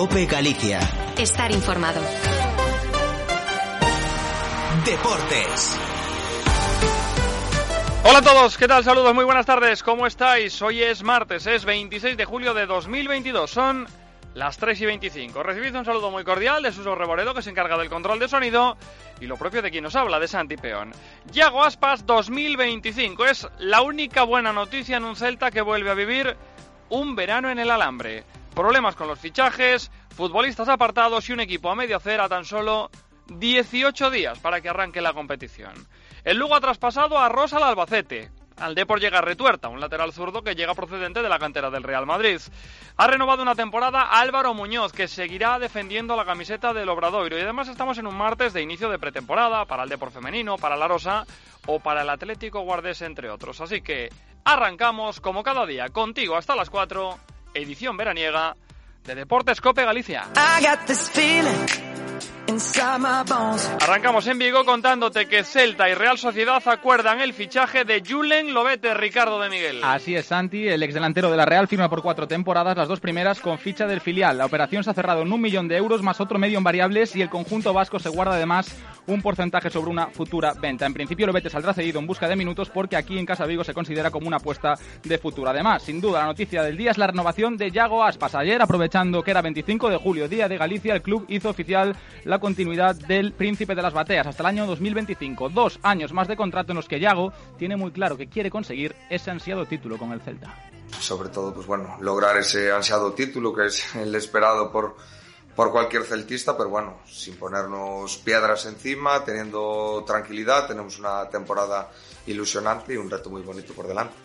Cope Galicia. Estar informado. Deportes. Hola a todos, ¿qué tal? Saludos, muy buenas tardes, ¿cómo estáis? Hoy es martes, es 26 de julio de 2022, son las 3 y 25. Recibid un saludo muy cordial de Suso Reboredo, que se encarga del control de sonido, y lo propio de quien nos habla, de Santi Peón. Yago Aspas 2025 es la única buena noticia en un Celta que vuelve a vivir un verano en el alambre. Problemas con los fichajes, futbolistas apartados y un equipo a medio hacer a tan solo 18 días para que arranque la competición. El Lugo ha traspasado a Rosa al Albacete. Al Depor llega Retuerta, un lateral zurdo que llega procedente de la cantera del Real Madrid. Ha renovado una temporada Álvaro Muñoz, que seguirá defendiendo la camiseta del Obradoiro. Y además estamos en un martes de inicio de pretemporada para el Depor femenino, para la Rosa o para el Atlético Guardés, entre otros. Así que arrancamos como cada día contigo hasta las 4, edición veraniega de Deportes Cope Galicia. Arrancamos en Vigo contándote que Celta y Real Sociedad acuerdan el fichaje de Julen Lobete, Ricardo de Miguel. Así es, Santi, el exdelantero de la Real firma por cuatro temporadas, las dos primeras con ficha del filial. La operación se ha cerrado en un millón de euros más otro medio en variables y el conjunto vasco se guarda además un porcentaje sobre una futura venta. En principio Lobete saldrá cedido en busca de minutos porque aquí en Casa Vigo se considera como una apuesta de futuro. Además, sin duda, la noticia del día es la renovación de Yago Aspas. Ayer, aprovechando que era 25 de julio, Día de Galicia, el club hizo oficial la continuidad del Príncipe de las Bateas hasta el año 2025. Dos años más de contrato en los que Yago tiene muy claro que quiere conseguir ese ansiado título con el Celta. Sobre todo, pues bueno, lograr ese ansiado título que es el esperado por, por cualquier celtista, pero bueno, sin ponernos piedras encima, teniendo tranquilidad, tenemos una temporada ilusionante y un reto muy bonito por delante.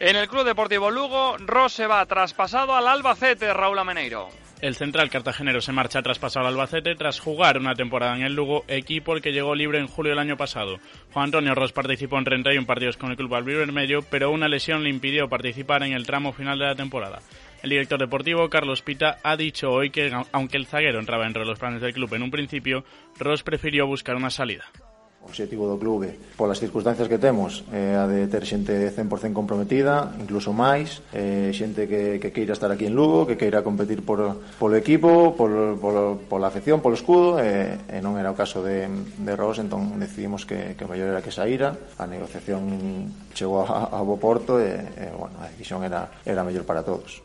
En el Club Deportivo Lugo, Ross se va traspasado al Albacete, Raúl Ameneiro. El central cartagenero se marcha traspasado al Albacete tras jugar una temporada en el Lugo, equipo el que llegó libre en julio del año pasado. Juan Antonio Ross participó en 31 partidos con el club albirvermelho, pero una lesión le impidió participar en el tramo final de la temporada. El director deportivo, Carlos Pita, ha dicho hoy que, aunque el zaguero entraba entre los planes del club en un principio, Ross prefirió buscar una salida. O objetivo do clube, polas circunstancias que temos, é a de ter xente 100% comprometida, incluso máis, eh, xente que, que queira estar aquí en Lugo, que queira competir por, polo equipo, por, por, pola afección, polo escudo, e, e non era o caso de, de Ross, entón decidimos que, que o mellor era que saíra, a negociación chegou a, a bo porto e, e bueno, a decisión era, era mellor para todos.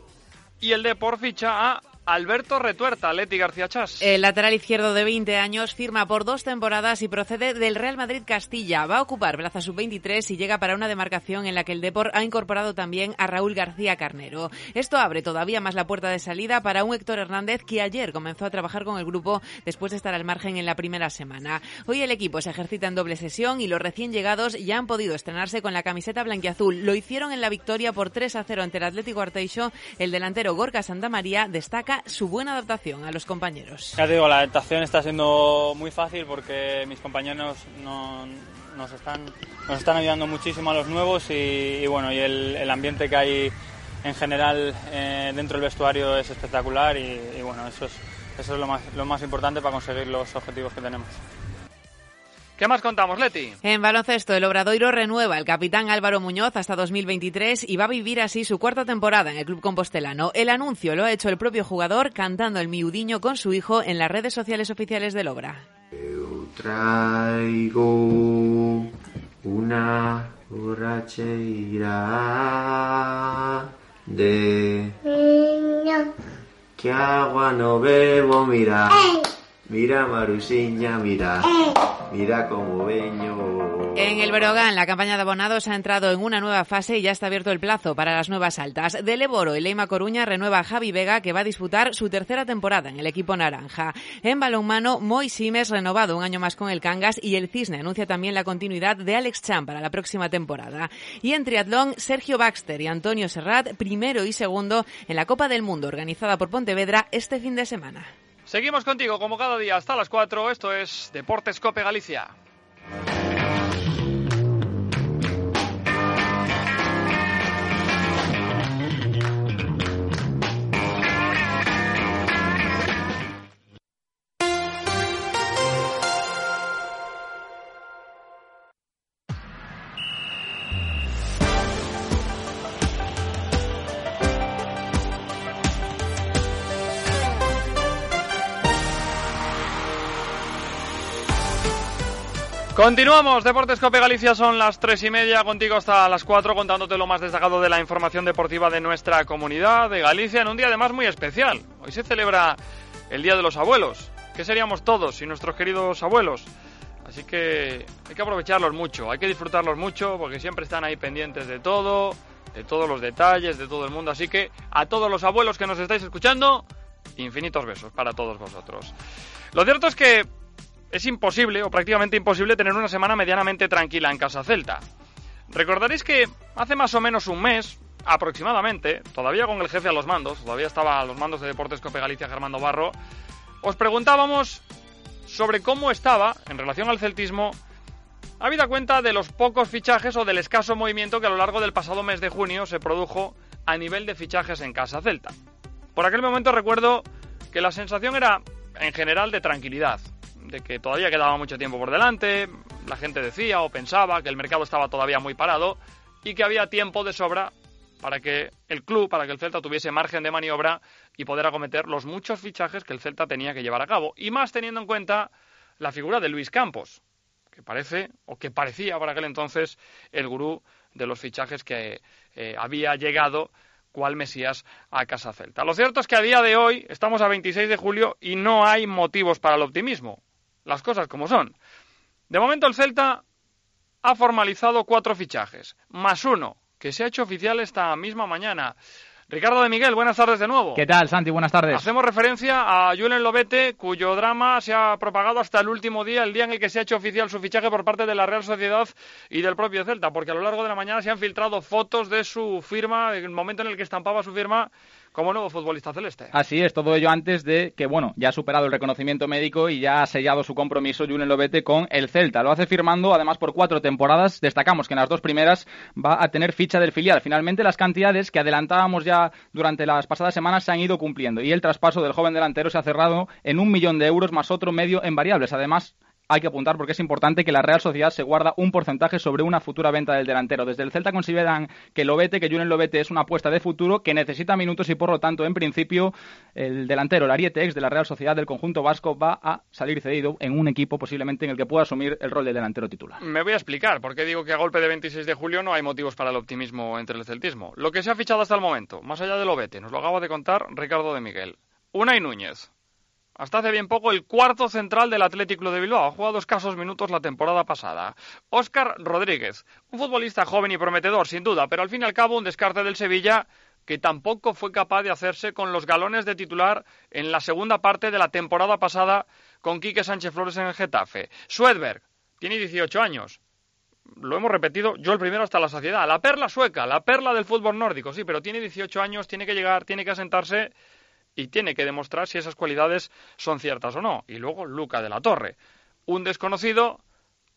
Y el Depor ficha a Alberto Retuerta, Leti García Chas. El lateral izquierdo de 20 años firma por dos temporadas y procede del Real Madrid Castilla. Va a ocupar plaza sub-23 y llega para una demarcación en la que el Depor ha incorporado también a Raúl García Carnero. Esto abre todavía más la puerta de salida para un Héctor Hernández que ayer comenzó a trabajar con el grupo después de estar al margen en la primera semana. Hoy el equipo se ejercita en doble sesión y los recién llegados ya han podido estrenarse con la camiseta blanquiazul. Lo hicieron en la victoria por 3 a 0 ante el Atlético Arteixo. El delantero Gorka Santamaría destaca su buena adaptación a los compañeros. Ya te digo, la adaptación está siendo muy fácil porque mis compañeros no, nos, están, nos están ayudando muchísimo a los nuevos y, y bueno, y el, el, ambiente que hay en general eh, dentro del vestuario es espectacular y, y bueno, eso es, eso es lo, más, lo más importante para conseguir los objetivos que tenemos. ¿Qué más contamos, Leti? En baloncesto, el Obradoiro renueva el capitán Álvaro Muñoz hasta 2023 y va a vivir así su cuarta temporada en el club compostelano. El anuncio lo ha hecho el propio jugador cantando el miudiño con su hijo en las redes sociales oficiales del Obra. Eu traigo una borracheira de que agua no bebo, mira. Mira Marusiña, mira, mira como veño. En el Berogán, la campaña de abonados ha entrado en una nueva fase y ya está abierto el plazo para las nuevas altas. De Leboro y Leima Coruña renueva a Javi Vega, que va a disputar su tercera temporada en el equipo naranja. En balonmano, Moy Simes renovado un año más con el Cangas y el Cisne anuncia también la continuidad de Alex Chan para la próxima temporada. Y en triatlón, Sergio Baxter y Antonio Serrat, primero y segundo en la Copa del Mundo organizada por Pontevedra este fin de semana. Seguimos contigo como cada día hasta las 4. Esto es Deportes Cope Galicia. Continuamos, Deportes Cope Galicia son las tres y media, contigo hasta las cuatro contándote lo más destacado de la información deportiva de nuestra comunidad de Galicia en un día además muy especial. Hoy se celebra el Día de los Abuelos. ¿Qué seríamos todos sin nuestros queridos abuelos? Así que hay que aprovecharlos mucho, hay que disfrutarlos mucho porque siempre están ahí pendientes de todo, de todos los detalles, de todo el mundo. Así que a todos los abuelos que nos estáis escuchando, infinitos besos para todos vosotros. Lo cierto es que es imposible o prácticamente imposible tener una semana medianamente tranquila en Casa Celta. Recordaréis que hace más o menos un mes, aproximadamente, todavía con el jefe a los mandos, todavía estaba a los mandos de Deportes Cope Galicia Germando Barro, os preguntábamos sobre cómo estaba, en relación al celtismo, habida cuenta de los pocos fichajes o del escaso movimiento que a lo largo del pasado mes de junio se produjo a nivel de fichajes en Casa Celta. Por aquel momento recuerdo que la sensación era, en general, de tranquilidad, de que todavía quedaba mucho tiempo por delante, la gente decía o pensaba que el mercado estaba todavía muy parado y que había tiempo de sobra para que el club, para que el Celta tuviese margen de maniobra y poder acometer los muchos fichajes que el Celta tenía que llevar a cabo. Y más teniendo en cuenta la figura de Luis Campos, que parece, o que parecía para aquel entonces, el gurú de los fichajes que eh, había llegado cual Mesías a Casa Celta. Lo cierto es que a día de hoy estamos a 26 de julio y no hay motivos para el optimismo las cosas como son. De momento el Celta ha formalizado cuatro fichajes, más uno, que se ha hecho oficial esta misma mañana. Ricardo de Miguel, buenas tardes de nuevo. ¿Qué tal, Santi? Buenas tardes. Hacemos referencia a Julen Lobete, cuyo drama se ha propagado hasta el último día, el día en el que se ha hecho oficial su fichaje por parte de la Real Sociedad y del propio Celta, porque a lo largo de la mañana se han filtrado fotos de su firma, el momento en el que estampaba su firma como nuevo futbolista celeste. Así es, todo ello antes de que, bueno, ya ha superado el reconocimiento médico y ya ha sellado su compromiso Julen Lobete con el Celta. Lo hace firmando además por cuatro temporadas. Destacamos que en las dos primeras va a tener ficha del filial. Finalmente las cantidades que adelantábamos ya durante las pasadas semanas se han ido cumpliendo y el traspaso del joven delantero se ha cerrado en un millón de euros más otro medio en variables. Además, hay que apuntar porque es importante que la Real Sociedad se guarda un porcentaje sobre una futura venta del delantero. Desde el Celta consideran que Lobete, que Julen Lobete es una apuesta de futuro que necesita minutos y por lo tanto, en principio, el delantero, el Ariete ex de la Real Sociedad del conjunto vasco va a salir cedido en un equipo posiblemente en el que pueda asumir el rol de delantero titular. Me voy a explicar por qué digo que a golpe de 26 de julio no hay motivos para el optimismo entre el celtismo. Lo que se ha fichado hasta el momento, más allá de Lobete, nos lo acaba de contar Ricardo de Miguel. Unai Núñez, hasta hace bien poco el cuarto central del Atlético de Bilbao. Ha jugado escasos minutos la temporada pasada. Óscar Rodríguez, un futbolista joven y prometedor, sin duda, pero al fin y al cabo un descarte del Sevilla que tampoco fue capaz de hacerse con los galones de titular en la segunda parte de la temporada pasada con Quique Sánchez Flores en el Getafe. Swedberg tiene 18 años. Lo hemos repetido yo el primero hasta la saciedad. La perla sueca, la perla del fútbol nórdico, sí, pero tiene 18 años, tiene que llegar, tiene que asentarse y tiene que demostrar si esas cualidades son ciertas o no. Y luego Luca de la Torre, un desconocido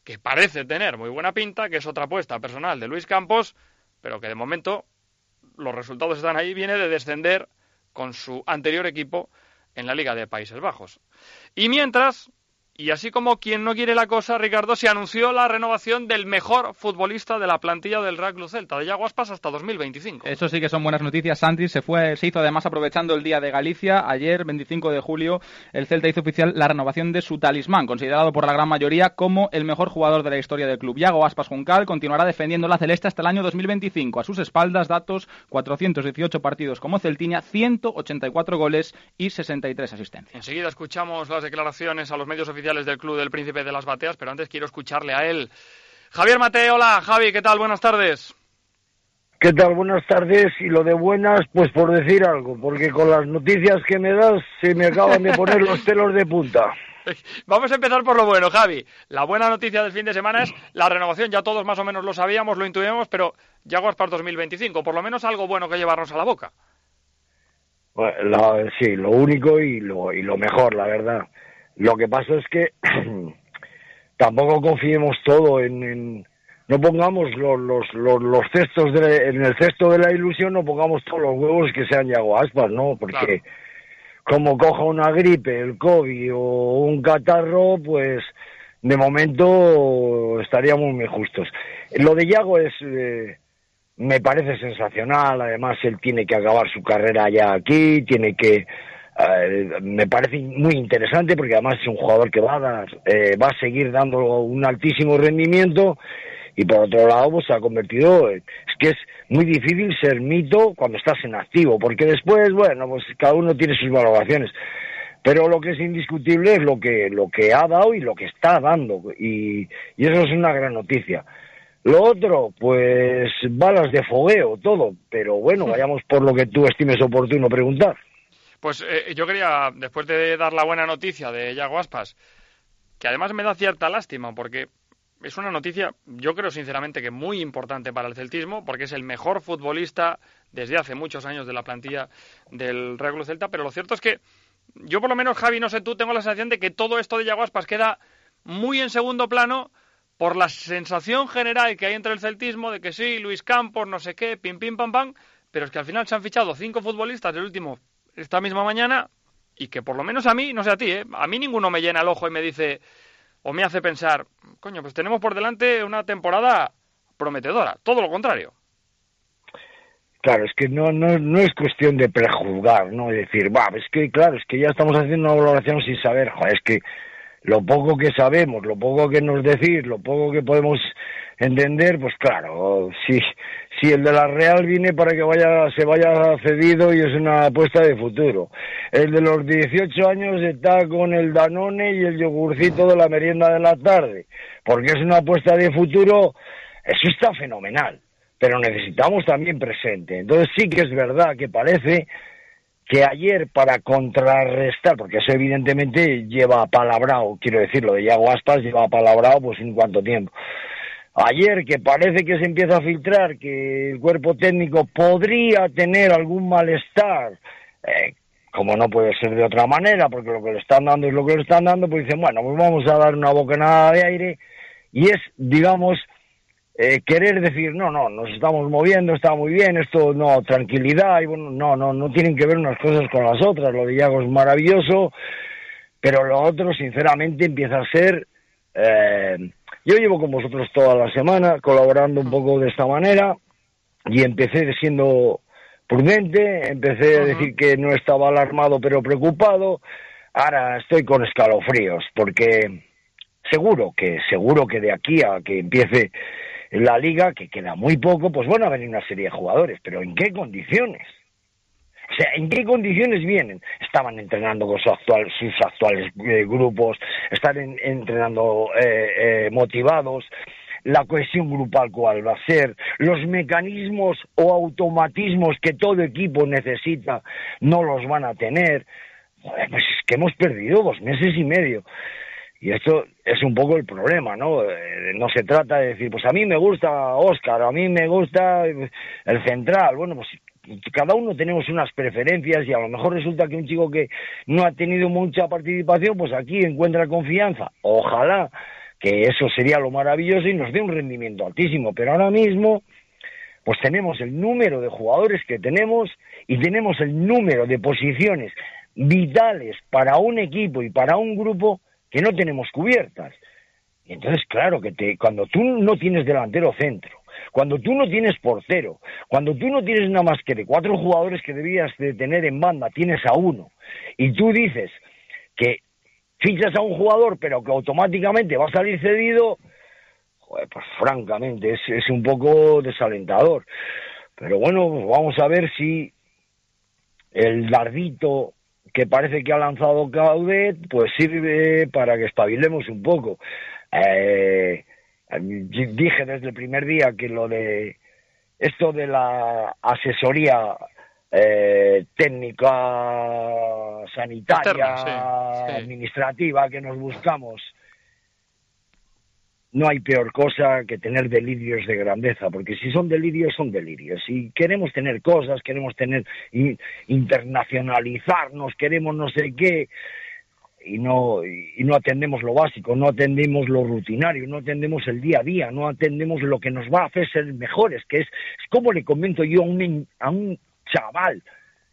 que parece tener muy buena pinta, que es otra apuesta personal de Luis Campos, pero que de momento los resultados están ahí, viene de descender con su anterior equipo en la Liga de Países Bajos. Y mientras, y así como quien no quiere la cosa, Ricardo, se anunció la renovación del mejor futbolista de la plantilla del Real Club Celta, de Yaguaspas hasta 2025. Eso sí que son buenas noticias, Santi. Se, fue, se hizo además aprovechando el Día de Galicia. Ayer, 25 de julio, el Celta hizo oficial la renovación de su talismán, considerado por la gran mayoría como el mejor jugador de la historia del club. Yago Aspas Juncal continuará defendiendo la celeste hasta el año 2025. A sus espaldas, datos, 418 partidos como Celtiña, 184 goles y 63 asistencias. Enseguida escuchamos las declaraciones a los medios oficiales del Club del Príncipe de las Bateas, pero antes quiero escucharle a él. Javier Mateo, hola Javi, ¿qué tal? Buenas tardes. ¿Qué tal? Buenas tardes. Y lo de buenas, pues por decir algo, porque con las noticias que me das se me acaban de poner los pelos de punta. Vamos a empezar por lo bueno, Javi. La buena noticia del fin de semana es la renovación. Ya todos más o menos lo sabíamos, lo intuíamos, pero Jaguars para 2025. Por lo menos algo bueno que llevarnos a la boca. sí, lo único y lo, y lo mejor, la verdad. Lo que pasa es que tampoco confiemos todo en no pongamos los, los, los, cestos en el cesto de la ilusión, no pongamos todos los huevos que sean Yago Aspas, ¿no? Porque como coja una gripe, el COVID o un catarro, pues de momento estaríamos muy justos. Lo de Yago es, eh, me parece sensacional, además él tiene que acabar su carrera ya aquí, tiene que, me parece muy interesante porque además es un jugador que va a dar, eh, va a seguir dando un altísimo rendimiento y por otro lado pues se ha convertido es que es muy difícil ser mito cuando estás en activo porque después bueno pues cada uno tiene sus valoraciones. Pero lo que es indiscutible es lo que lo que ha dado y lo que está dando y, y eso es una gran noticia. Lo otro pues balas de fogueo todo pero bueno vayamos por lo que tú estimes oportuno preguntar pues eh, yo quería después de dar la buena noticia de Yago Aspas que además me da cierta lástima porque es una noticia, yo creo sinceramente que muy importante para el celtismo, porque es el mejor futbolista desde hace muchos años de la plantilla del Real Celta, pero lo cierto es que yo por lo menos, Javi, no sé tú, tengo la sensación de que todo esto de Yaguaspas queda muy en segundo plano por la sensación general que hay entre el celtismo de que sí, Luis Campos, no sé qué, pim, pim, pam, pam, pero es que al final se han fichado cinco futbolistas, el último esta misma mañana, y que por lo menos a mí, no sé a ti, ¿eh? a mí ninguno me llena el ojo y me dice o me hace pensar, coño, pues tenemos por delante una temporada prometedora, todo lo contrario. Claro, es que no, no, no es cuestión de prejuzgar, ¿no? Es decir, va, es que, claro, es que ya estamos haciendo una valoración sin saber, es que lo poco que sabemos, lo poco que nos decís, lo poco que podemos entender, pues claro, si, si el de la Real viene para que vaya, se vaya cedido y es una apuesta de futuro. El de los 18 años está con el Danone y el yogurcito de la merienda de la tarde, porque es una apuesta de futuro, eso está fenomenal, pero necesitamos también presente. Entonces sí que es verdad que parece que ayer para contrarrestar, porque eso evidentemente lleva palabrado, quiero decirlo, de Yago Aspas lleva palabrado pues en cuánto tiempo ayer que parece que se empieza a filtrar que el cuerpo técnico podría tener algún malestar, eh, como no puede ser de otra manera, porque lo que le están dando es lo que le están dando, pues dicen, bueno, pues vamos a dar una bocanada de aire, y es, digamos, eh, querer decir, no, no, nos estamos moviendo, está muy bien, esto, no, tranquilidad, y bueno, no, no, no tienen que ver unas cosas con las otras, lo de Iago es maravilloso, pero lo otro, sinceramente, empieza a ser... Eh, yo llevo con vosotros toda la semana colaborando un poco de esta manera y empecé siendo prudente, empecé a decir que no estaba alarmado pero preocupado, ahora estoy con escalofríos porque seguro que seguro que de aquí a que empiece la liga, que queda muy poco, pues van a venir una serie de jugadores, pero ¿en qué condiciones? O sea, ¿en qué condiciones vienen? Estaban entrenando con sus actuales eh, grupos, están entrenando eh, eh, motivados, la cohesión grupal cuál va a ser, los mecanismos o automatismos que todo equipo necesita no los van a tener. pues es que hemos perdido dos meses y medio. Y esto es un poco el problema, ¿no? no se trata de decir, pues a mí me gusta Oscar, a mí me gusta el central. Bueno, pues cada uno tenemos unas preferencias y a lo mejor resulta que un chico que no ha tenido mucha participación, pues aquí encuentra confianza. Ojalá que eso sería lo maravilloso y nos dé un rendimiento altísimo, pero ahora mismo pues tenemos el número de jugadores que tenemos y tenemos el número de posiciones vitales para un equipo y para un grupo que no tenemos cubiertas. Entonces, claro, que te, cuando tú no tienes delantero centro, cuando tú no tienes portero, cuando tú no tienes nada más que de cuatro jugadores que debías de tener en banda, tienes a uno, y tú dices que fichas a un jugador pero que automáticamente va a salir cedido, pues francamente es, un poco desalentador. Pero bueno, pues vamos a ver si el dardito que parece que ha lanzado Caudet, pues sirve para que espabilemos un poco. Eh, dije desde el primer día que lo de esto de la asesoría eh, técnica, sanitaria, administrativa que nos buscamos, no hay peor cosa que tener delirios de grandeza, porque si son delirios, son delirios. Si queremos tener cosas, queremos tener internacionalizarnos, queremos no sé qué, y no, y no atendemos lo básico, no atendemos lo rutinario, no atendemos el día a día, no atendemos lo que nos va a hacer ser mejores, que es, como le comento yo a un, a un chaval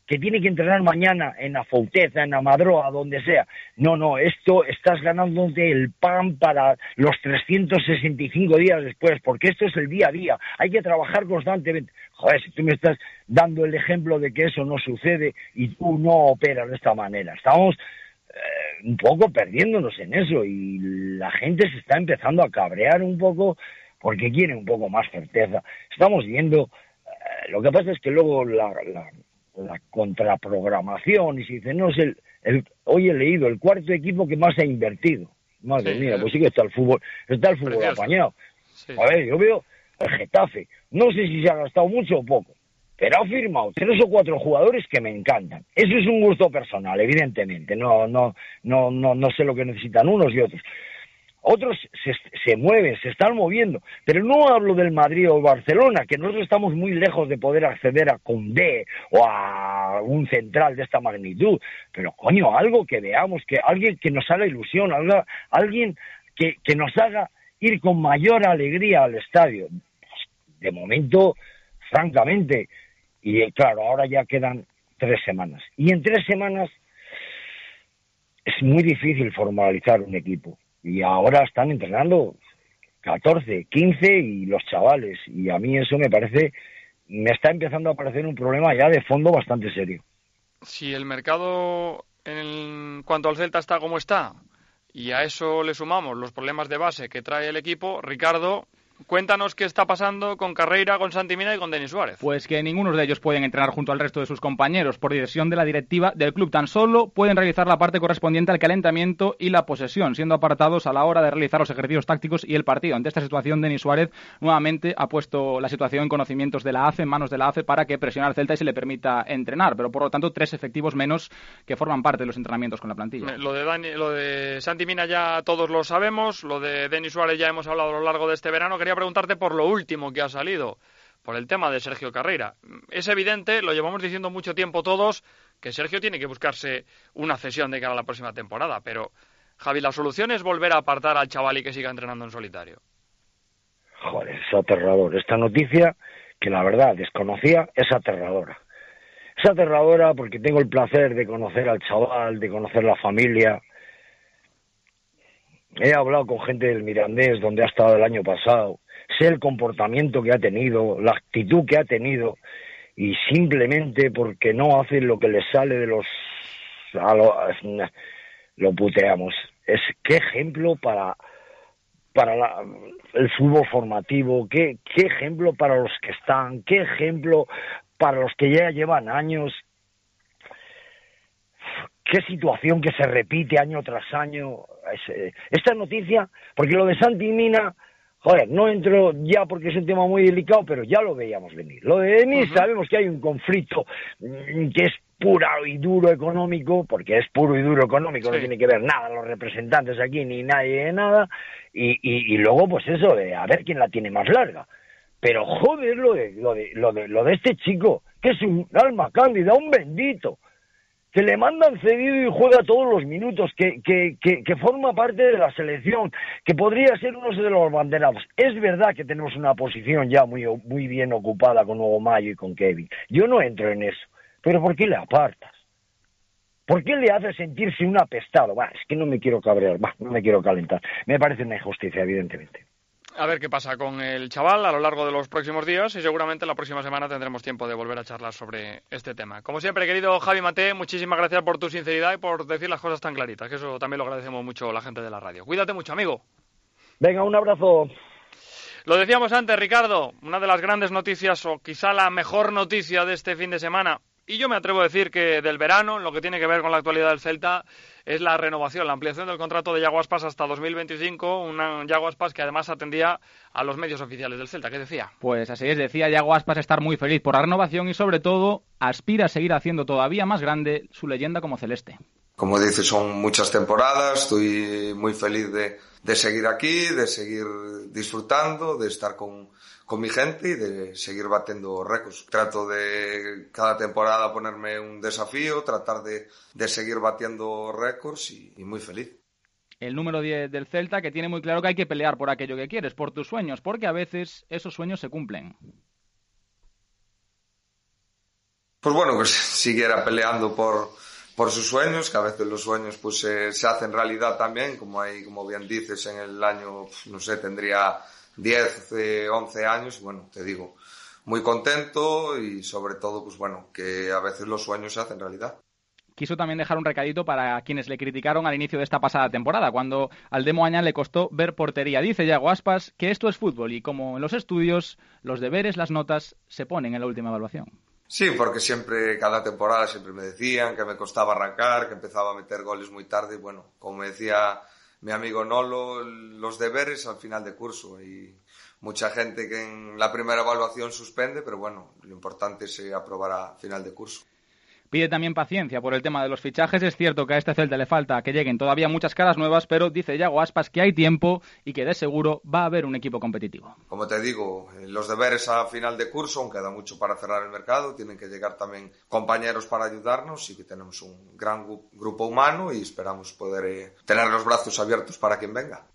que tiene que entrenar mañana en Afouteza, en Amadroa, donde sea. No, no, esto estás ganándote el pan para los 365 días después, porque esto es el día a día. Hay que trabajar constantemente. Joder, si tú me estás dando el ejemplo de que eso no sucede y tú no operas de esta manera. Estamos eh, un poco perdiéndonos en eso y la gente se está empezando a cabrear un poco porque quiere un poco más certeza. Estamos viendo, eh, lo que pasa es que luego la, la, contraprogramación y se dice, no, es el, el, hoy he leído el cuarto equipo que más ha invertido. Madre mía, pues sí que está el fútbol, está el fútbol apañado. A ver, yo veo el Getafe, no sé si se ha gastado mucho o poco, pero ha firmado tres o cuatro jugadores que me encantan. Eso es un gusto personal, evidentemente. No, no, no, no, no sé lo que necesitan unos y otros. Otros se, se mueven, se están moviendo, pero no hablo del Madrid o Barcelona, que nosotros estamos muy lejos de poder acceder a Condé o a un central de esta magnitud. Pero coño, algo que veamos, que alguien que nos haga ilusión, alguien que, que nos haga ir con mayor alegría al estadio. De momento, francamente, y claro, ahora ya quedan tres semanas. Y en tres semanas es muy difícil formalizar un equipo. Y ahora están entrenando 14, 15 y los chavales. Y a mí eso me parece, me está empezando a parecer un problema ya de fondo bastante serio. Si el mercado en cuanto al Celta está como está, y a eso le sumamos los problemas de base que trae el equipo, Ricardo, Cuéntanos qué está pasando con Carreira, con Santimina y con Denis Suárez. Pues que ninguno de ellos pueden entrenar junto al resto de sus compañeros por decisión de la directiva del club. Tan solo pueden realizar la parte correspondiente al calentamiento y la posesión, siendo apartados a la hora de realizar los ejercicios tácticos y el partido. Ante esta situación, Denis Suárez nuevamente ha puesto la situación en conocimientos de la AFE, en manos de la AFE, para que presione al Celta y se le permita entrenar. Pero por lo tanto, tres efectivos menos que forman parte de los entrenamientos con la plantilla. Lo de, Dani, lo de Santi Mina ya todos lo sabemos, lo de Denis Suárez ya hemos hablado a lo largo de este verano quería preguntarte por lo último que ha salido, por el tema de Sergio Carreira. Es evidente, lo llevamos diciendo mucho tiempo todos, que Sergio tiene que buscarse una cesión de cara a la próxima temporada, pero Javi, la solución es volver a apartar al chaval y que siga entrenando en solitario. Joder, es aterrador. Esta noticia, que la verdad desconocía, es aterradora. Es aterradora porque tengo el placer de conocer al chaval, de conocer la familia, He hablado con gente del Mirandés, donde ha estado el año pasado. Sé el comportamiento que ha tenido, la actitud que ha tenido, y simplemente porque no hace lo que le sale de los. lo, puteamos. Es qué ejemplo para para el fútbol formativo, qué, qué ejemplo para los que están, qué ejemplo para los que ya llevan años, qué situación que se repite año tras año. Eh, esta noticia, porque lo de Santi Mina, joder, no entro ya porque es un tema muy delicado, pero ya lo veíamos venir. Lo de Denis sabemos que hay un conflicto mm, que es puro y duro económico, porque es puro y duro económico, no tiene que ver nada los representantes aquí ni nadie de nada, y, y, luego pues eso de a ver quién la tiene más larga. Pero joder lo de, lo de, lo de, lo de este chico, que es un alma cándida, un bendito, que le mandan cedido y juega todos los minutos, que, que, que, forma parte de la selección, que podría ser uno de los banderados. Es verdad que tenemos una posición ya muy, muy bien ocupada con Nuevo Mayo y con Kevin. Yo no entro en eso. Pero ¿por qué le apartas? ¿Por qué le hace sentirse un apestado? es que no me quiero cabrear, no me quiero calentar. Me parece una injusticia, evidentemente a ver qué pasa con el chaval a lo largo de los próximos días y seguramente la próxima semana tendremos tiempo de volver a charlar sobre este tema. Como siempre, querido Javi Mate, muchísimas gracias por tu sinceridad y por decir las cosas tan claritas, que eso también lo agradecemos mucho a la gente de la radio. Cuídate mucho, amigo. Venga, un abrazo. Lo decíamos antes, Ricardo, una de las grandes noticias o quizá la mejor noticia de este fin de semana Y yo me atrevo a decir que del verano, lo que tiene que ver con la actualidad del Celta, es la renovación, la ampliación del contrato de Yago Aspas hasta 2025, un Yago Aspas que además atendía a los medios oficiales del Celta. ¿Qué decía? Pues así es, decía Yago Aspas estar muy feliz por la renovación y sobre todo aspira a seguir haciendo todavía más grande su leyenda como celeste. Como dices, son muchas temporadas, estoy muy feliz de, de seguir aquí, de seguir disfrutando, de estar con, con mi gente y de seguir batiendo récords. Trato de cada temporada ponerme un desafío, tratar de, de seguir batiendo récords y, y, muy feliz. El número 10 del Celta que tiene muy claro que hay que pelear por aquello que quieres, por tus sueños, porque a veces esos sueños se cumplen. Pues bueno, pues siguiera peleando por, por sus sueños, que a veces los sueños pues se, hacen realidad también, como hay, como bien dices, en el año, no sé, tendría 10, 11 años, bueno, te digo, muy contento y sobre todo, pues bueno, que a veces los sueños se hacen realidad. Quiso también dejar un recadito para quienes le criticaron al inicio de esta pasada temporada, cuando al Demo Añán le costó ver portería. Dice Yago Aspas que esto es fútbol y como en los estudios, los deberes, las notas se ponen en la última evaluación. Sí, porque siempre, cada temporada siempre me decían que me costaba arrancar, que empezaba a meter goles muy tarde y bueno, como decía mi amigo Nolo los deberes al final de curso y mucha gente que en la primera evaluación suspende, pero bueno, lo importante es aprobar a final de curso. Pide también paciencia por el tema de los fichajes. Es cierto que a este Celta le falta que lleguen todavía muchas caras nuevas, pero dice Yago Aspas que hay tiempo y que de seguro va a haber un equipo competitivo. Como te digo, los deberes a final de curso, aún queda mucho para cerrar el mercado, tienen que llegar también compañeros para ayudarnos y que tenemos un gran grupo humano y esperamos poder eh, tener los brazos abiertos para quien venga.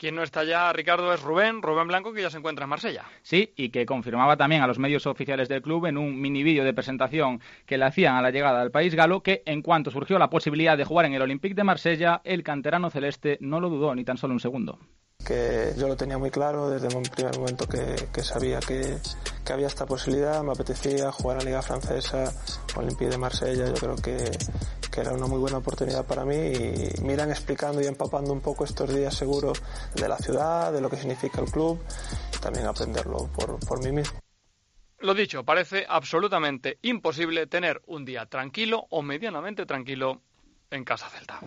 Quien no está ya, Ricardo, es Rubén, Rubén Blanco, que ya se encuentra en Marsella. Sí, y que confirmaba también a los medios oficiales del club en un mini vídeo de presentación que le hacían a la llegada al país galo que en cuanto surgió la posibilidad de jugar en el Olympique de Marsella, el canterano celeste no lo dudó ni tan solo un segundo que yo lo tenía muy claro desde un primer momento que, que sabía que, que, había esta posibilidad, me apetecía jugar en la Liga Francesa, Olympique de Marsella, yo creo que, que, era una muy buena oportunidad para mí y me irán explicando y empapando un poco estos días seguro de la ciudad, de lo que significa el club y también aprenderlo por, por mí mismo. Lo dicho, parece absolutamente imposible tener un día tranquilo o medianamente tranquilo en Casa Celta.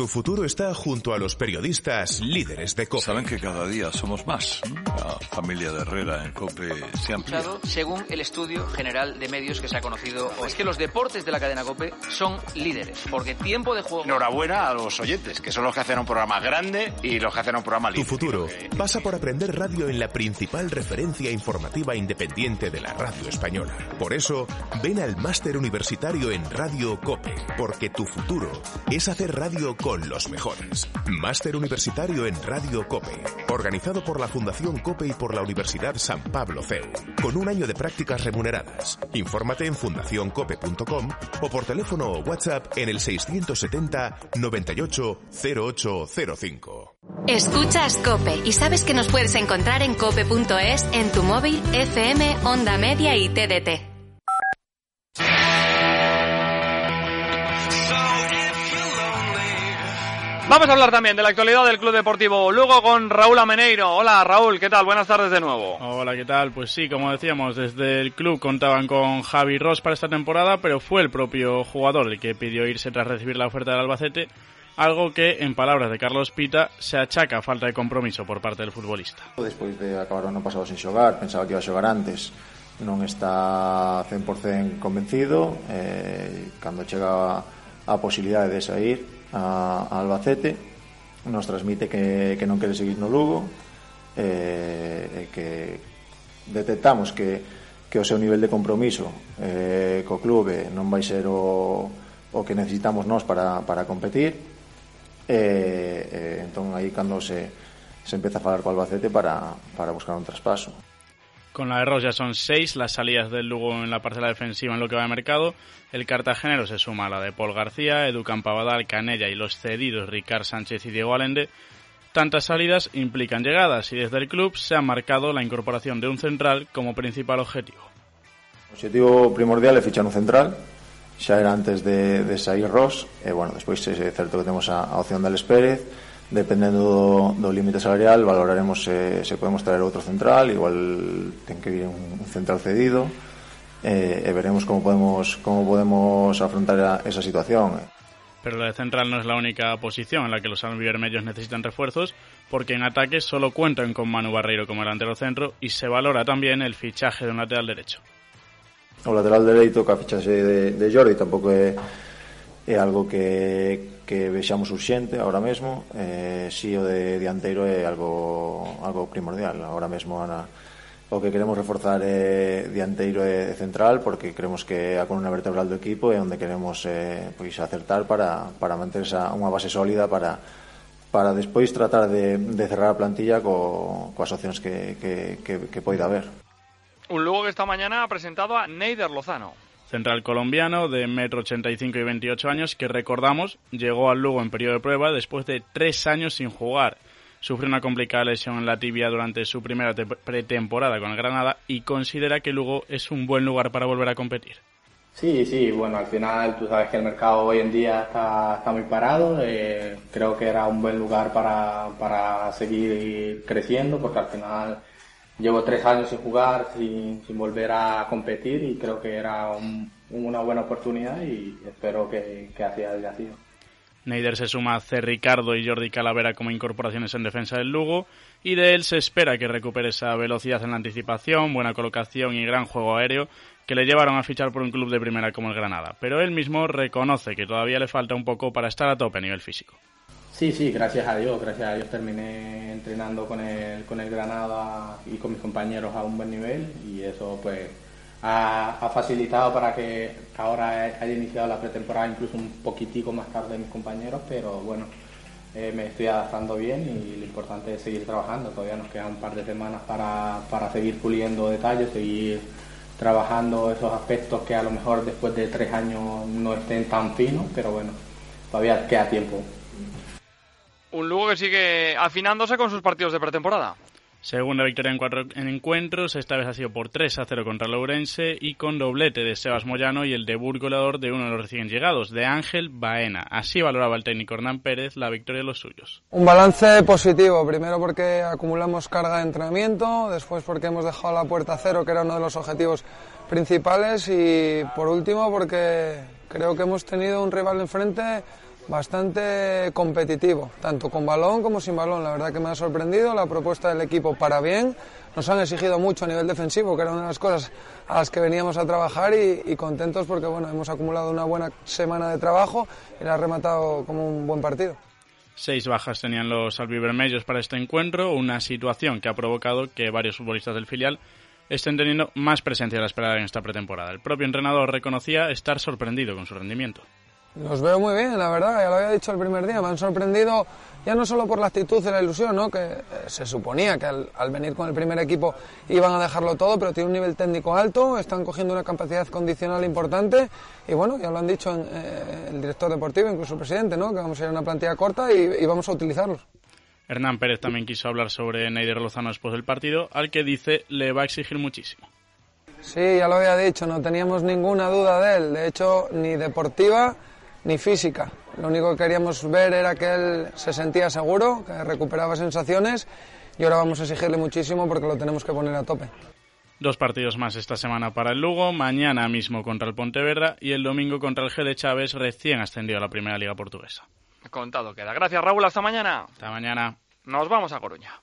Tu futuro está junto a los periodistas líderes de COPE. Saben que cada día somos más. La familia de Herrera en COPE se ha ampliado. Según el estudio general de medios que se ha conocido, es que los deportes de la cadena COPE son líderes, porque tiempo de juego... Enhorabuena a los oyentes, que son los que hacen un programa grande y los que hacen un programa líder. Tu futuro pasa por aprender radio en la principal referencia informativa independiente de la radio española. Por eso, ven al máster universitario en Radio COPE, porque tu futuro es hacer radio con con los mejores. Máster Universitario en Radio COPE, organizado por la Fundación COPE y por la Universidad San Pablo CEU, con un año de prácticas remuneradas. Infórmate en fundacioncope.com o por teléfono o WhatsApp en el 670 98 0805. Escuchas Cope y sabes que nos puedes encontrar en cope.es, en tu móvil, FM, Onda Media y TDT. Vamos a hablar también de la actualidad del Club Deportivo Lugo con Raúl Ameneiro. Hola Raúl, ¿qué tal? Buenas tardes de nuevo. Hola, ¿qué tal? Pues sí, como decíamos, desde el club contaban con Javi Ross para esta temporada, pero fue el propio jugador el que pidió irse tras recibir la oferta del Albacete, algo que, en palabras de Carlos Pita, se achaca a falta de compromiso por parte del futbolista. Después de acabar o ano pasado sin xogar, pensaba que iba a xogar antes, non está 100% convencido, eh, cando chega a posibilidade de sair, a, a Albacete nos transmite que, que non quere seguir no Lugo eh, e que detectamos que que o seu nivel de compromiso eh, co clube non vai ser o, o que necesitamos nós para, para competir eh, eh, entón aí cando se, se empeza a falar co Albacete para, para buscar un traspaso. Con la de Ross ya son seis las salidas del Lugo en la parcela defensiva en lo que va de mercado. El cartagenero se suma a la de Paul García, Edu Campabadal, Canella y los cedidos Ricard Sánchez y Diego Alende. Tantas salidas implican llegadas y desde el club se ha marcado la incorporación de un central como principal objetivo. O objetivo primordial é fichar un central xa era antes de, de sair Ross e bueno, despois é certo que temos a, a Alex Pérez dependendo do, do límite salarial valoraremos se, se podemos traer outro central igual ten que vir un, un central cedido e, e veremos como podemos como podemos afrontar a, esa situación pero la de central no es la única posición en la que los albivermellos necesitan refuerzos, porque en ataque solo cuentan con Manu Barreiro como delantero centro y se valora también el fichaje de un lateral derecho. O lateral derecho que a fichaxe de, de Jordi tampouco é, é algo que, que vexamos urxente agora mesmo eh, si o de dianteiro é algo, algo primordial agora mesmo Ana, o que queremos reforzar é dianteiro e central porque creemos que a columna vertebral do equipo é onde queremos eh, pois acertar para, para manter esa, unha base sólida para, para despois tratar de, de cerrar a plantilla co, coas opcións que, que, que, que poida haber. Un Lugo que esta mañana ha presentado a Neider Lozano. Central colombiano de 1,85 y 28 años que recordamos llegó al Lugo en periodo de prueba después de tres años sin jugar. Sufrió una complicada lesión en la tibia durante su primera pretemporada con el Granada y considera que Lugo es un buen lugar para volver a competir. Sí, sí, bueno, al final tú sabes que el mercado hoy en día está, está muy parado. Eh, creo que era un buen lugar para, para seguir creciendo porque al final llevo tres años sin jugar, sin, volver a competir y creo que era una buena oportunidad y espero que, que así haya sido. Neider se suma a C. Ricardo y Jordi Calavera como incorporaciones en defensa del Lugo y de él se espera que recupere esa velocidad en la anticipación, buena colocación y gran juego aéreo que le llevaron a fichar por un club de primera como el Granada. Pero él mismo reconoce que todavía le falta un poco para estar a tope a nivel físico. Sí, sí, gracias a Dios, gracias a Dios terminé entrenando con el, con el Granada y con mis compañeros a un buen nivel y eso pues ha, facilitado para que ahora haya iniciado la pretemporada incluso un poquitico más tarde de mis compañeros, pero bueno, eh, me estoy adaptando bien y lo importante es seguir trabajando. Todavía nos quedan un par de semanas para, para seguir puliendo detalles, seguir trabajando esos aspectos que a lo mejor después de tres años no estén tan finos, pero bueno, todavía queda tiempo. Un Lugo que sigue afinándose con sus partidos de pretemporada. Segunda victoria en cuatro encuentros, esta vez ha sido por 3 a 0 contra Lourense y con doblete de Sebas Moyano y el debut goleador de uno de los recién llegados, de Ángel Baena. Así valoraba el técnico Hernán Pérez la victoria de los suyos. Un balance positivo, primero porque acumulamos carga de entrenamiento, después porque hemos dejado la puerta a cero, que era uno de los objetivos principales, y por último porque creo que hemos tenido un rival enfrente bastante competitivo, tanto con balón como sin balón. La verdad que me ha sorprendido la propuesta del equipo para bien. Nos han exigido mucho a nivel defensivo, que era una de las cosas a las que veníamos a trabajar y, contentos porque bueno, hemos acumulado una buena semana de trabajo y la ha rematado como un buen partido. Seis bajas tenían los albivermellos para este encuentro, una situación que ha provocado que varios futbolistas del filial estén teniendo más presencia de la esperada en esta pretemporada. El propio entrenador reconocía estar sorprendido con su rendimiento. Los veo muy bien, la verdad, ya lo había dicho el primer día, me han sorprendido ya no solo por la actitud y la ilusión, ¿no? que eh, se suponía que al, venir con el primer equipo iban a dejarlo todo, pero tiene un nivel técnico alto, están cogiendo una capacidad condicional importante y bueno, ya lo han dicho eh, el director deportivo, incluso el presidente, ¿no? que vamos a ir a una plantilla corta y, vamos a utilizarlos. Hernán Pérez también quiso hablar sobre Neider Lozano después del partido, al que dice le va a exigir muchísimo. Sí, ya lo había dicho, no teníamos ninguna duda de él, de hecho ni deportiva ni física. Lo único que queríamos ver era que él se sentía seguro, que recuperaba sensaciones y ahora vamos a exigirle muchísimo porque lo tenemos que poner a tope. Dos partidos más esta semana para el Lugo, mañana mismo contra el Pontevedra y el domingo contra el G de Chávez, recién ascendido a la Primera Liga Portuguesa. Contado queda. Gracias Raúl, hasta mañana. Hasta mañana. Nos vamos a Coruña.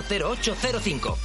05.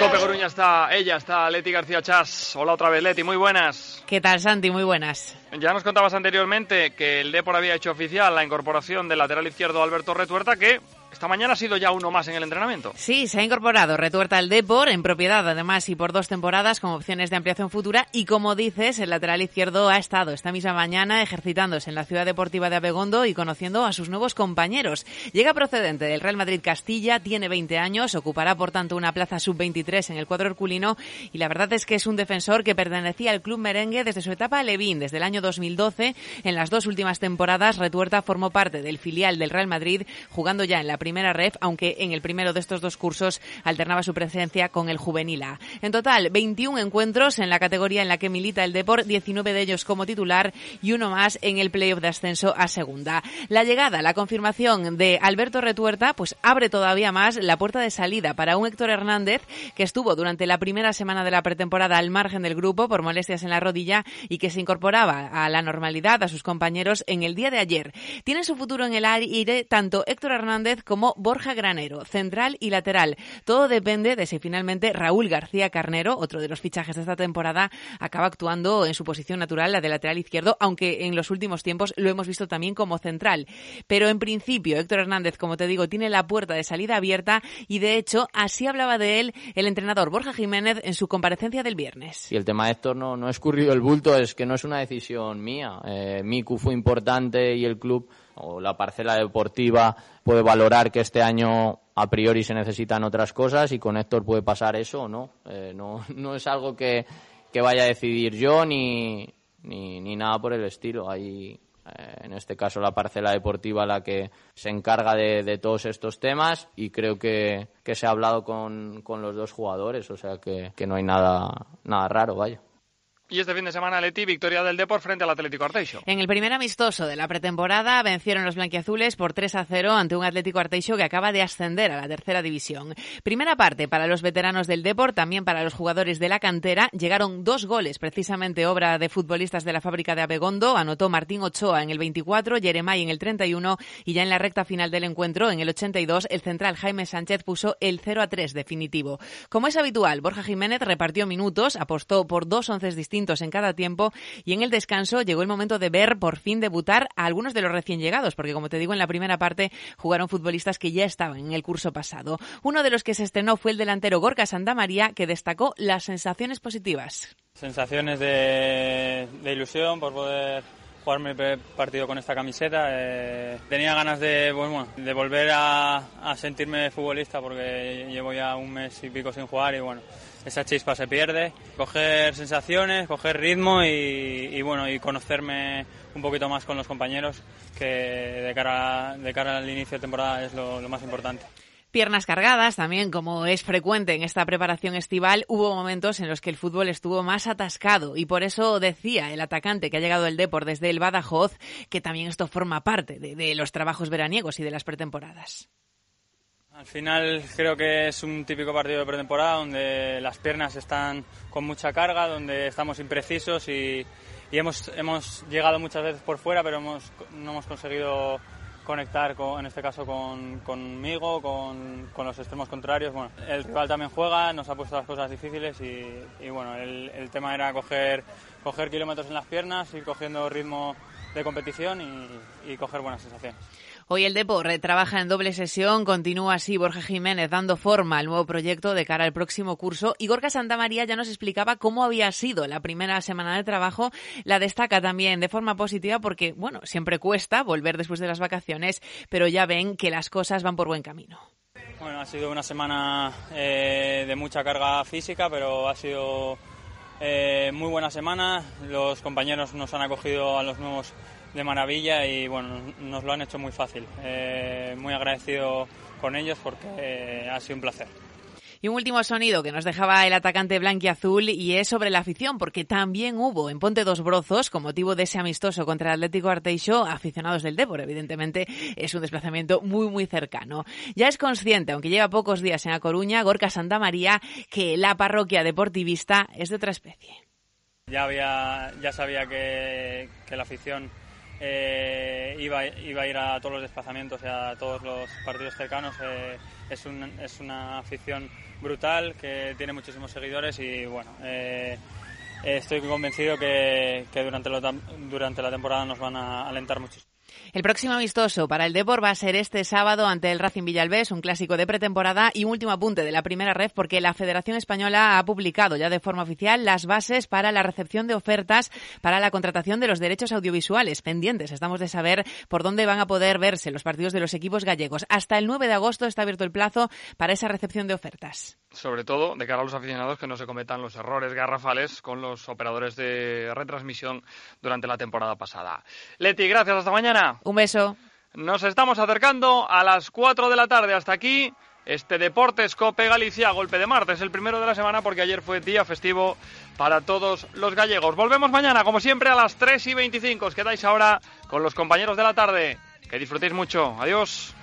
Cope Coruña está ella, está Leti García Chas. Hola otra vez, Leti, muy buenas. ¿Qué tal, Santi? Muy buenas. Ya nos contabas anteriormente que el Depor había hecho oficial la incorporación del lateral izquierdo Alberto Retuerta, que esta mañana ha sido ya uno más en el entrenamiento. Sí, se ha incorporado Retuerta al Depor, en propiedad además y por dos temporadas con opciones de ampliación futura. Y como dices, el lateral izquierdo ha estado esta misma mañana ejercitándose en la ciudad deportiva de Abegondo y conociendo a sus nuevos compañeros. Llega procedente del Real Madrid Castilla, tiene 20 años, ocupará por tanto una plaza sub-23 en el cuadro herculino y la verdad es que es un defensor que pertenecía al club merengue desde su etapa a Levín, desde el año 2012. En las dos últimas temporadas, Retuerta formó parte del filial del Real Madrid, jugando ya en la primera ref, aunque en el primero de estos dos cursos alternaba su presencia con el juvenil A. En total, 21 encuentros en la categoría en la que milita el Depor, 19 de ellos como titular y uno más en el playoff de ascenso a segunda. La llegada, la confirmación de Alberto Retuerta, pues abre todavía más la puerta de salida para un Héctor Hernández que estuvo durante la primera semana de la pretemporada al margen del grupo por molestias en la rodilla y que se incorporaba a la normalidad a sus compañeros en el día de ayer. Tiene su futuro en el aire tanto Héctor Hernández como Borja Granero, central y lateral. Todo depende de si finalmente Raúl García Carnero, otro de los fichajes de esta temporada, acaba actuando en su posición natural, la de lateral izquierdo, aunque en los últimos tiempos lo hemos visto también como central. Pero en principio, Héctor Hernández, como te digo, tiene la puerta de salida abierta y de hecho así hablaba de él el entrenador Borja Jiménez en su comparecencia del viernes. Y el tema de Héctor no, no ha escurrido el bulto, es que no es una decisión mía. Eh, Miku fue importante y el club o la parcela deportiva puede valorar que este año a priori se necesitan otras cosas y con Héctor puede pasar eso o no. Eh, no, no es algo que, vaya a decidir yo ni, ni, nada por el estilo. Hay, eh, en este caso, la parcela deportiva la que se encarga de, de todos estos temas y creo que, que se ha hablado con, con, los dos jugadores, o sea que, que no hay nada, nada raro, vaya. Y este fin de semana Leti, victoria del Depor frente al Atlético Arteixo. En el primer amistoso de la pretemporada vencieron los blanquiazules por 3 a 0 ante un Atlético Arteixo que acaba de ascender a la tercera división. Primera parte para los veteranos del Depor, también para los jugadores de la cantera. Llegaron dos goles, precisamente obra de futbolistas de la fábrica de Abegondo. Anotó Martín Ochoa en el 24, Jeremay en el 31 y ya en la recta final del encuentro, en el 82, el central Jaime Sánchez puso el 0 a 3 definitivo. Como es habitual, Borja Jiménez repartió minutos, apostó por dos once distintos en cada tiempo y en el descanso llegó el momento de ver por fin debutar a algunos de los recién llegados, porque como te digo, en la primera parte jugaron futbolistas que ya estaban en el curso pasado. Uno de los que se estrenó fue el delantero Gorka Santamaría, que destacó las sensaciones positivas. Sensaciones de, de ilusión por poder jugar mi partido con esta camiseta. Eh, tenía ganas de, bueno, de volver a, a, sentirme futbolista porque llevo ya un mes y pico sin jugar y bueno, esa chispa se pierde. Coger sensaciones, coger ritmo y, bueno, y conocerme un poquito más con los compañeros que de cara, de cara al inicio de temporada es lo, más importante piernas cargadas, también como es frecuente en esta preparación estival, hubo momentos en los que el fútbol estuvo más atascado y por eso decía el atacante que ha llegado el Depor desde el Badajoz que también esto forma parte de los trabajos veraniegos y de las pretemporadas. Al final creo que es un típico partido de pretemporada donde las piernas están con mucha carga, donde estamos imprecisos y, hemos, hemos llegado muchas veces por fuera, pero hemos, no hemos conseguido conectar, con, en este caso con, conmigo, con, con, los extremos contrarios. Bueno, el rival también juega, nos ha puesto las cosas difíciles y, y bueno, el, el, tema era coger, coger kilómetros en las piernas, ir cogiendo ritmo de competición y, y coger buenas sensaciones. Hoy el Depor trabaja en doble sesión, continúa así Borja Jiménez dando forma al nuevo proyecto de cara al próximo curso y Gorka Santamaría ya nos explicaba cómo había sido la primera semana de trabajo. La destaca también de forma positiva porque, bueno, siempre cuesta volver después de las vacaciones, pero ya ven que las cosas van por buen camino. Bueno, ha sido una semana eh, de mucha carga física, pero ha sido eh, muy buena semana. Los compañeros nos han acogido a los nuevos de maravilla y bueno, nos lo han hecho muy fácil. Eh, muy agradecido con ellos porque eh, ha sido un placer. Y un último sonido que nos dejaba el atacante blanquiazul y es sobre la afición, porque también hubo en Ponte dos Brozos, con motivo de ese amistoso contra el Atlético Arteixo, aficionados del Depor. Evidentemente es un desplazamiento muy, muy cercano. Ya es consciente, aunque lleva pocos días en A Coruña, Gorka Santa María, que la parroquia deportivista es de otra especie. Ya, había, ya sabía que, que la afición eh, iba, iba, a ir a todos los desplazamientos y a todos los partidos cercanos. Eh, es, un, es, una afición brutal que tiene muchísimos seguidores y bueno, eh, estoy convencido que, que durante, lo, durante la temporada nos van a alentar muchísimo. El próximo amistoso para el Depor va a ser este sábado ante el Racing Villalbés, un clásico de pretemporada y un último apunte de la primera red porque la Federación Española ha publicado ya de forma oficial las bases para la recepción de ofertas para la contratación de los derechos audiovisuales pendientes. Estamos de saber por dónde van a poder verse los partidos de los equipos gallegos. Hasta el 9 de agosto está abierto el plazo para esa recepción de ofertas. Sobre todo de cara a los aficionados que no se cometan los errores garrafales con los operadores de retransmisión durante la temporada pasada. Leti, gracias. Hasta mañana. Un beso. Nos estamos acercando a las 4 de la tarde. Hasta aquí este Deportes Cope Galicia, golpe de martes, el primero de la semana porque ayer fue día festivo para todos los gallegos. Volvemos mañana, como siempre, a las 3 y 25. Os quedáis ahora con los compañeros de la tarde. Que disfrutéis mucho. Adiós.